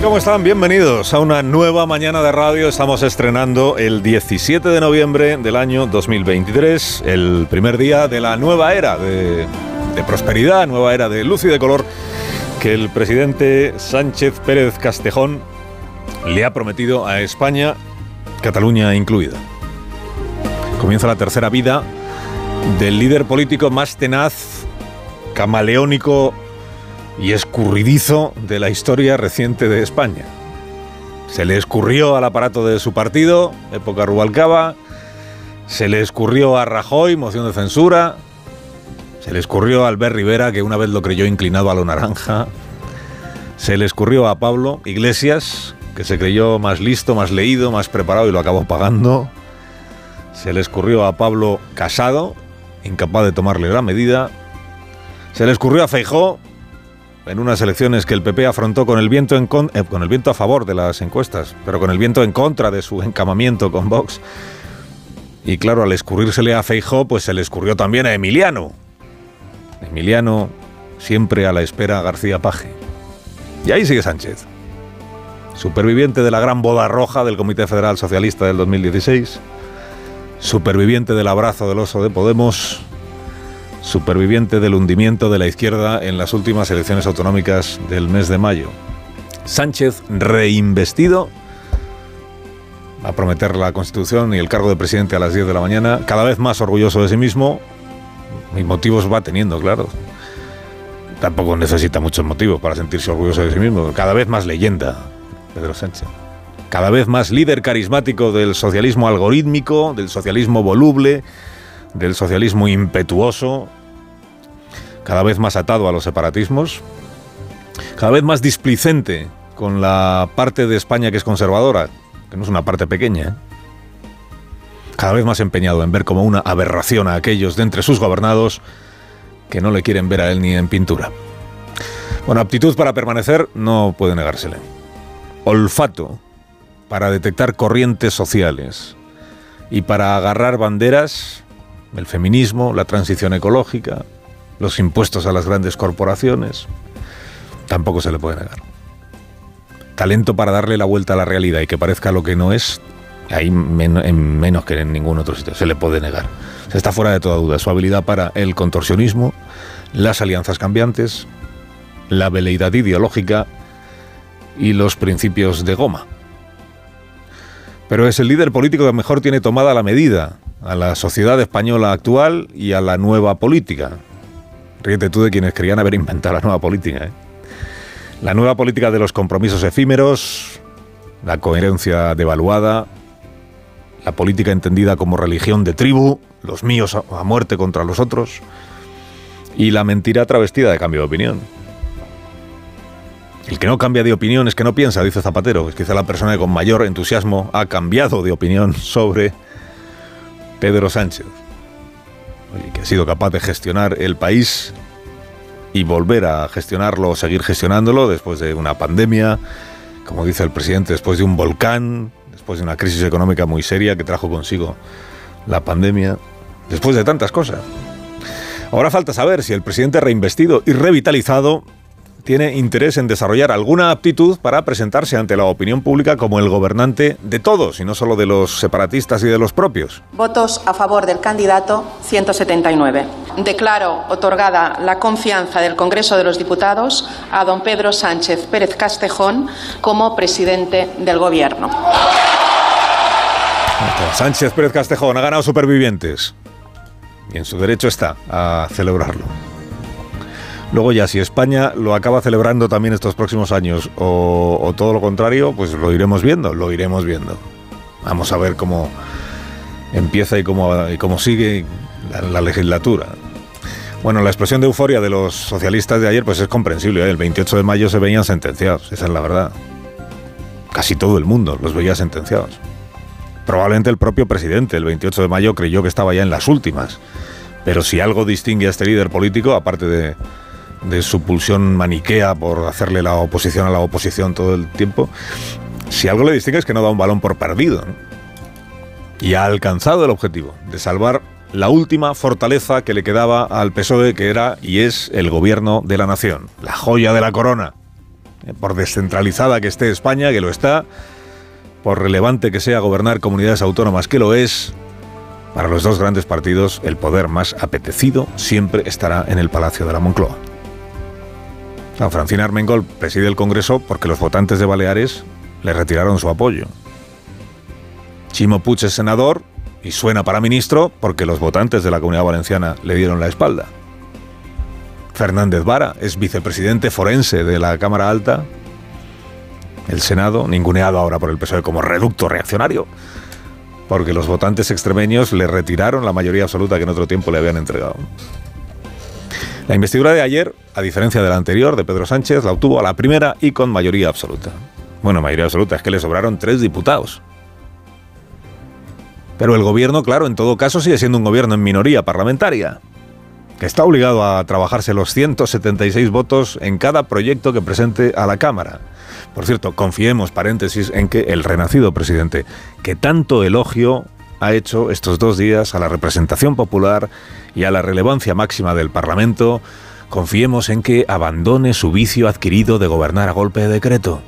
¿Cómo están? Bienvenidos a una nueva mañana de radio. Estamos estrenando el 17 de noviembre del año 2023, el primer día de la nueva era de, de prosperidad, nueva era de luz y de color que el presidente Sánchez Pérez Castejón le ha prometido a España, Cataluña incluida. Comienza la tercera vida del líder político más tenaz, camaleónico y escurridizo de la historia reciente de España. Se le escurrió al aparato de su partido, época Rubalcaba, se le escurrió a Rajoy, moción de censura, se le escurrió a Albert Rivera, que una vez lo creyó inclinado a lo naranja, se le escurrió a Pablo Iglesias, que se creyó más listo, más leído, más preparado y lo acabó pagando, se le escurrió a Pablo Casado, incapaz de tomarle la medida, se le escurrió a Feijó, en unas elecciones que el PP afrontó con el viento en con, eh, con el viento a favor de las encuestas, pero con el viento en contra de su encamamiento con Vox. Y claro, al escurrírsele a Feijó, pues se le escurrió también a Emiliano. Emiliano siempre a la espera a García Paje. Y ahí sigue Sánchez. Superviviente de la gran boda roja del Comité Federal Socialista del 2016. Superviviente del abrazo del oso de Podemos superviviente del hundimiento de la izquierda en las últimas elecciones autonómicas del mes de mayo. Sánchez reinvestido a prometer la Constitución y el cargo de presidente a las 10 de la mañana, cada vez más orgulloso de sí mismo, y motivos va teniendo, claro. Tampoco necesita muchos motivos para sentirse orgulloso de sí mismo, cada vez más leyenda, Pedro Sánchez. Cada vez más líder carismático del socialismo algorítmico, del socialismo voluble, del socialismo impetuoso, cada vez más atado a los separatismos, cada vez más displicente con la parte de España que es conservadora, que no es una parte pequeña, cada vez más empeñado en ver como una aberración a aquellos de entre sus gobernados que no le quieren ver a él ni en pintura. Bueno, aptitud para permanecer no puede negársele. Olfato para detectar corrientes sociales y para agarrar banderas el feminismo, la transición ecológica, los impuestos a las grandes corporaciones, tampoco se le puede negar. Talento para darle la vuelta a la realidad y que parezca lo que no es, ahí en menos que en ningún otro sitio, se le puede negar. Se está fuera de toda duda su habilidad para el contorsionismo, las alianzas cambiantes, la veleidad ideológica y los principios de goma. Pero es el líder político que mejor tiene tomada la medida a la sociedad española actual y a la nueva política. Ríete tú de quienes querían haber inventado la nueva política. ¿eh? La nueva política de los compromisos efímeros, la coherencia devaluada, la política entendida como religión de tribu, los míos a muerte contra los otros, y la mentira travestida de cambio de opinión. El que no cambia de opinión es que no piensa, dice Zapatero. Es quizá la persona que con mayor entusiasmo ha cambiado de opinión sobre Pedro Sánchez, que ha sido capaz de gestionar el país y volver a gestionarlo o seguir gestionándolo después de una pandemia, como dice el presidente, después de un volcán, después de una crisis económica muy seria que trajo consigo la pandemia, después de tantas cosas. Ahora falta saber si el presidente reinvestido y revitalizado tiene interés en desarrollar alguna aptitud para presentarse ante la opinión pública como el gobernante de todos y no solo de los separatistas y de los propios. Votos a favor del candidato 179. Declaro otorgada la confianza del Congreso de los Diputados a don Pedro Sánchez Pérez Castejón como presidente del Gobierno. Sánchez Pérez Castejón ha ganado supervivientes y en su derecho está a celebrarlo. Luego ya, si España lo acaba celebrando también estos próximos años o, todo lo contrario, pues lo iremos viendo, lo iremos viendo. Vamos a ver cómo empieza y cómo, y cómo sigue la, legislatura. Bueno, la explosión de euforia de los socialistas de ayer pues es comprensible. ¿eh? El 28 de mayo se veían sentenciados, esa es la verdad. Casi todo el mundo los veía sentenciados. Probablemente el propio presidente, el 28 de mayo, creyó que estaba ya en las últimas. Pero si algo distingue a este líder político, aparte de, de su pulsión maniquea por hacerle la oposición a la oposición todo el tiempo, si algo le distingue es que no da un balón por perdido. Y ha alcanzado el objetivo de salvar la última fortaleza que le quedaba al PSOE, que era y es el gobierno de la nación, la joya de la corona. Eh, por descentralizada que esté España, que lo está, por relevante que sea gobernar comunidades autónomas, que lo es, para los dos grandes partidos el poder más apetecido siempre estará en el Palacio de la Moncloa. Francina Armengol preside el Congreso porque los votantes de Baleares le retiraron su apoyo. Chimo Puig es senador y suena para ministro porque los votantes de la Comunidad Valenciana le dieron la espalda. Fernández Vara es vicepresidente forense de la Cámara Alta, el Senado, ninguneado ahora por el PSOE como reducto reaccionario, porque los votantes extremeños le retiraron la mayoría absoluta que en otro tiempo le habían entregado. La investidura de ayer, a diferencia de la anterior, de Pedro Sánchez, la obtuvo a la primera y con mayoría absoluta. Bueno, mayoría absoluta, es que le sobraron tres diputados. Pero el gobierno, claro, en todo caso sigue siendo un gobierno en minoría parlamentaria, que está obligado a trabajarse los 176 votos en cada proyecto que presente a la Cámara. Por cierto, confiemos, paréntesis, en que el renacido presidente, que tanto elogio ha hecho estos dos días a la representación popular y a la relevancia máxima del Parlamento, confiemos en que abandone su vicio adquirido de gobernar a golpe de decreto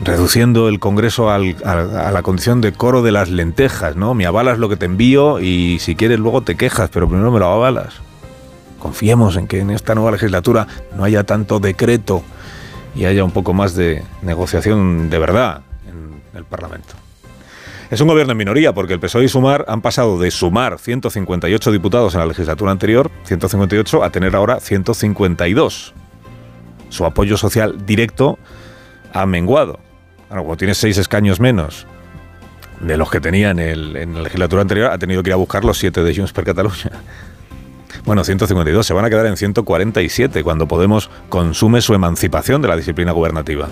reduciendo el Congreso a, la condición de coro de las lentejas, ¿no? Me avalas lo que te envío y si quieres luego te quejas, pero primero me lo avalas. Confiemos en que en esta nueva legislatura no haya tanto decreto y haya un poco más de negociación de verdad en el Parlamento. Es un gobierno en minoría porque el PSOE y Sumar han pasado de sumar 158 diputados en la legislatura anterior, 158, a tener ahora 152. Su apoyo social directo ha menguado. Bueno, como tiene seis escaños menos de los que tenía en, la legislatura anterior, ha tenido que ir a buscar los siete de Junts per Catalunya. Bueno, 152, se van a quedar en 147 cuando Podemos consume su emancipación de la disciplina gubernativa.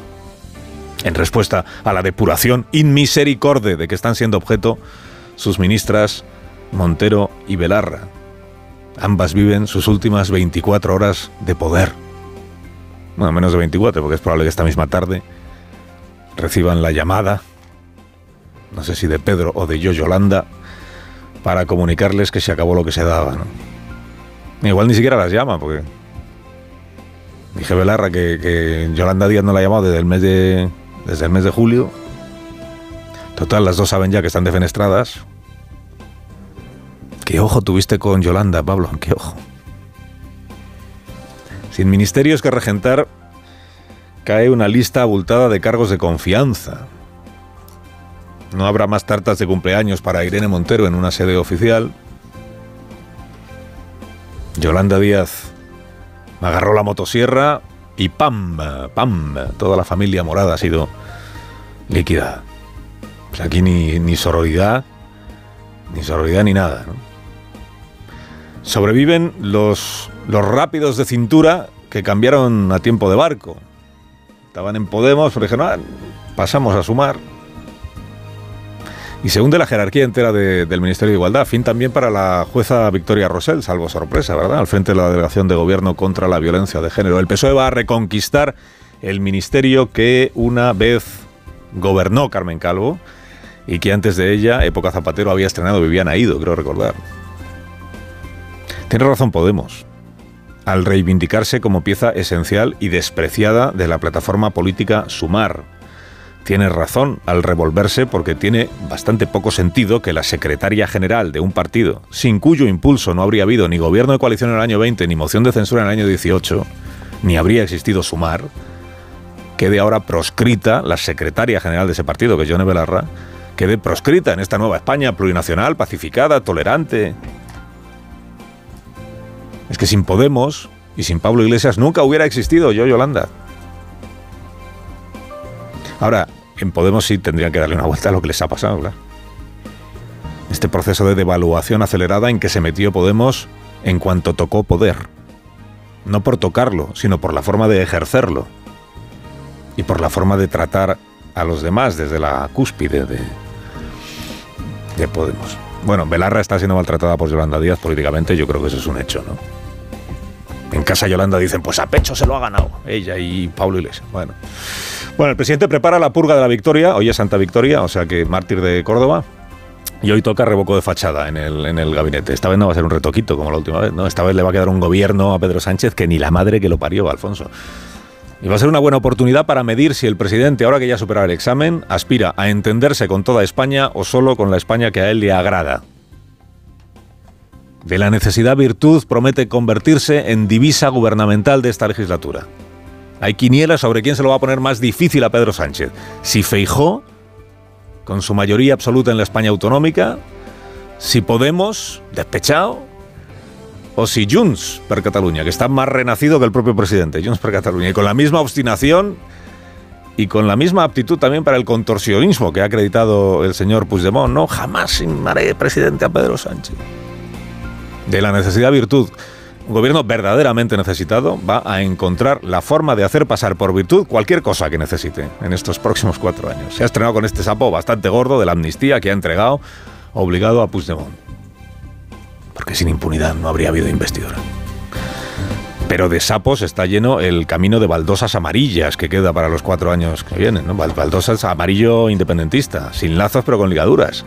En respuesta a la depuración inmisericorde de que están siendo objeto sus ministras Montero y Belarra. Ambas viven sus últimas 24 horas de poder. Bueno, menos de 24, porque es probable que esta misma tarde reciban la llamada, no sé si de Pedro o de yo Yolanda, para comunicarles que se acabó lo que se daba. Igual ni siquiera las llama, porque dije Belarra que, que, Yolanda Díaz no la ha llamado desde el mes de, desde el mes de julio. Total, las dos saben ya que están defenestradas. ¿Qué ojo tuviste con Yolanda, Pablo? ¿Qué ojo? Sin ministerios que regentar, cae una lista abultada de cargos de confianza. No habrá más tartas de cumpleaños para Irene Montero en una sede oficial. Yolanda Díaz agarró la motosierra y ¡pam! ¡pam! Toda la familia morada ha sido líquida. Pues aquí ni, ni sororidad, ni sororidad ni nada. Sobreviven los, los rápidos de cintura que cambiaron a tiempo de barco. Estaban en Podemos, pero dijeron, ah, pasamos a sumar. Y según de la jerarquía entera del Ministerio de Igualdad, fin también para la jueza Victoria Rosell, salvo sorpresa, ¿verdad? Al frente de la Delegación de Gobierno contra la Violencia de Género. El PSOE va a reconquistar el ministerio que una vez gobernó Carmen Calvo y que antes de ella, época Zapatero, había estrenado Viviana Ido, creo recordar. Tiene razón Podemos al reivindicarse como pieza esencial y despreciada de la plataforma política Sumar. Tiene razón al revolverse porque tiene bastante poco sentido que la secretaria general de un partido, sin cuyo impulso no habría habido ni gobierno de coalición en el año 20 ni moción de censura en el año 18, ni habría existido Sumar, quede ahora proscrita la secretaria general de ese partido, que es Yone Belarra, quede proscrita en esta nueva España plurinacional, pacificada, tolerante, es que sin Podemos y sin Pablo Iglesias nunca hubiera existido yo, Yolanda. Ahora, en Podemos sí tendrían que darle una vuelta a lo que les ha pasado, ¿verdad? Este proceso de devaluación acelerada en que se metió Podemos en cuanto tocó poder. No por tocarlo, sino por la forma de ejercerlo. Y por la forma de tratar a los demás desde la cúspide de, de Podemos. Bueno, Belarra está siendo maltratada por Yolanda Díaz políticamente, yo creo que eso es un hecho, ¿no? En casa Yolanda dicen, pues a pecho se lo ha ganado ella y Pablo Iglesias. Bueno. Bueno, el presidente prepara la purga de la victoria, hoy es Santa Victoria, o sea que mártir de Córdoba. Y hoy toca revoco de fachada en el, en el gabinete. Esta vez no va a ser un retoquito como la última vez, ¿no? Esta vez le va a quedar un gobierno a Pedro Sánchez que ni la madre que lo parió, Alfonso. Y va a ser una buena oportunidad para medir si el presidente, ahora que ya ha superado el examen, aspira a entenderse con toda España o solo con la España que a él le agrada. De la necesidad virtud promete convertirse en divisa gubernamental de esta legislatura. Hay quinielas sobre quién se lo va a poner más difícil a Pedro Sánchez. Si Feijó, con su mayoría absoluta en la España autonómica, si Podemos, despechado, o si Junts per Cataluña, que está más renacido que el propio presidente, Junts per Cataluña, y con la misma obstinación y con la misma aptitud también para el contorsionismo que ha acreditado el señor Puigdemont, no, jamás haré presidente a Pedro Sánchez. De la necesidad virtud, un gobierno verdaderamente necesitado va a encontrar la forma de hacer pasar por virtud cualquier cosa que necesite en estos próximos cuatro años. Se ha estrenado con este sapo bastante gordo de la amnistía que ha entregado obligado a Puigdemont. Porque sin impunidad no habría habido investidura. Pero de sapos está lleno el camino de baldosas amarillas que queda para los cuatro años que vienen. Baldosas amarillo independentista, sin lazos pero con ligaduras.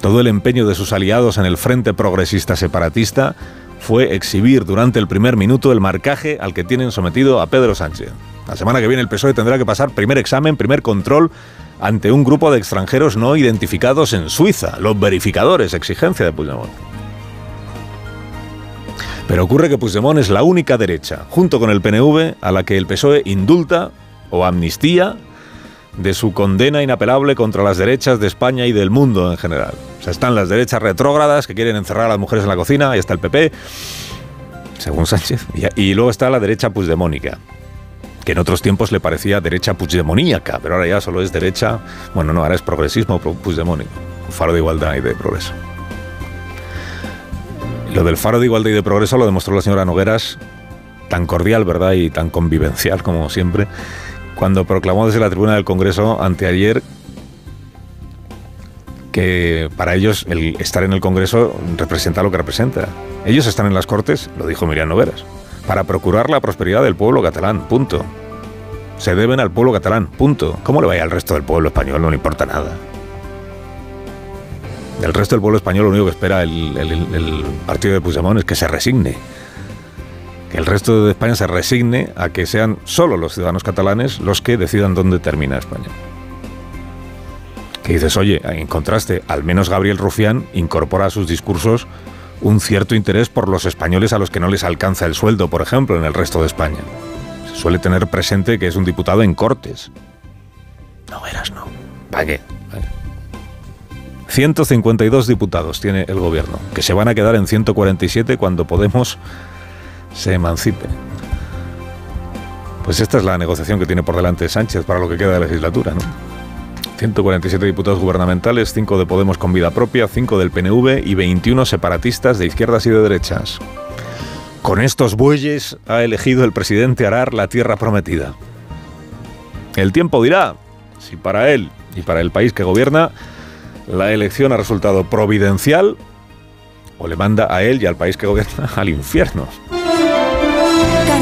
Todo el empeño de sus aliados en el Frente Progresista Separatista fue exhibir durante el primer minuto el marcaje al que tienen sometido a Pedro Sánchez. La semana que viene el PSOE tendrá que pasar primer examen, primer control ante un grupo de extranjeros no identificados en Suiza, los verificadores, exigencia de Puigdemont. Pero ocurre que Puigdemont es la única derecha, junto con el PNV, a la que el PSOE indulta o amnistía de su condena inapelable contra las derechas de España y del mundo en general. O sea, están las derechas retrógradas que quieren encerrar a las mujeres en la cocina, ahí está el PP, según Sánchez, y, y luego está la derecha puigdemónica, que en otros tiempos le parecía derecha puigdemoníaca, pero ahora ya solo es derecha, bueno, no, ahora es progresismo puigdemónico, faro de igualdad y de progreso. Lo del faro de igualdad y de progreso lo demostró la señora Nogueras, tan cordial, ¿verdad? Y tan convivencial como siempre, cuando proclamó desde la tribuna del Congreso anteayer que para ellos el estar en el Congreso representa lo que representa. Ellos están en las Cortes, lo dijo Miriam Noveras, para procurar la prosperidad del pueblo catalán, punto. Se deben al pueblo catalán, punto. ¿Cómo le vaya al resto del pueblo español? No le importa nada. Del resto del pueblo español lo único que espera el, el, partido de Puigdemont es que se resigne el resto de España se resigne a que sean solo los ciudadanos catalanes los que decidan dónde termina España. Que dices, oye, en contraste, al menos Gabriel Rufián incorpora a sus discursos un cierto interés por los españoles a los que no les alcanza el sueldo, por ejemplo, en el resto de España. Se suele tener presente que es un diputado en Cortes. No verás, no. ¿Para qué? 152 diputados tiene el gobierno, que se van a quedar en 147 cuando Podemos se emancipe. Pues esta es la negociación que tiene por delante Sánchez para lo que queda de legislatura, ¿no? 147 diputados gubernamentales, 5 de Podemos con vida propia, 5 del PNV y 21 separatistas de izquierdas y de derechas. Con estos bueyes ha elegido el presidente Arar la tierra prometida. El tiempo dirá si para él y para el país que gobierna la elección ha resultado providencial o le manda a él y al país que gobierna al infierno.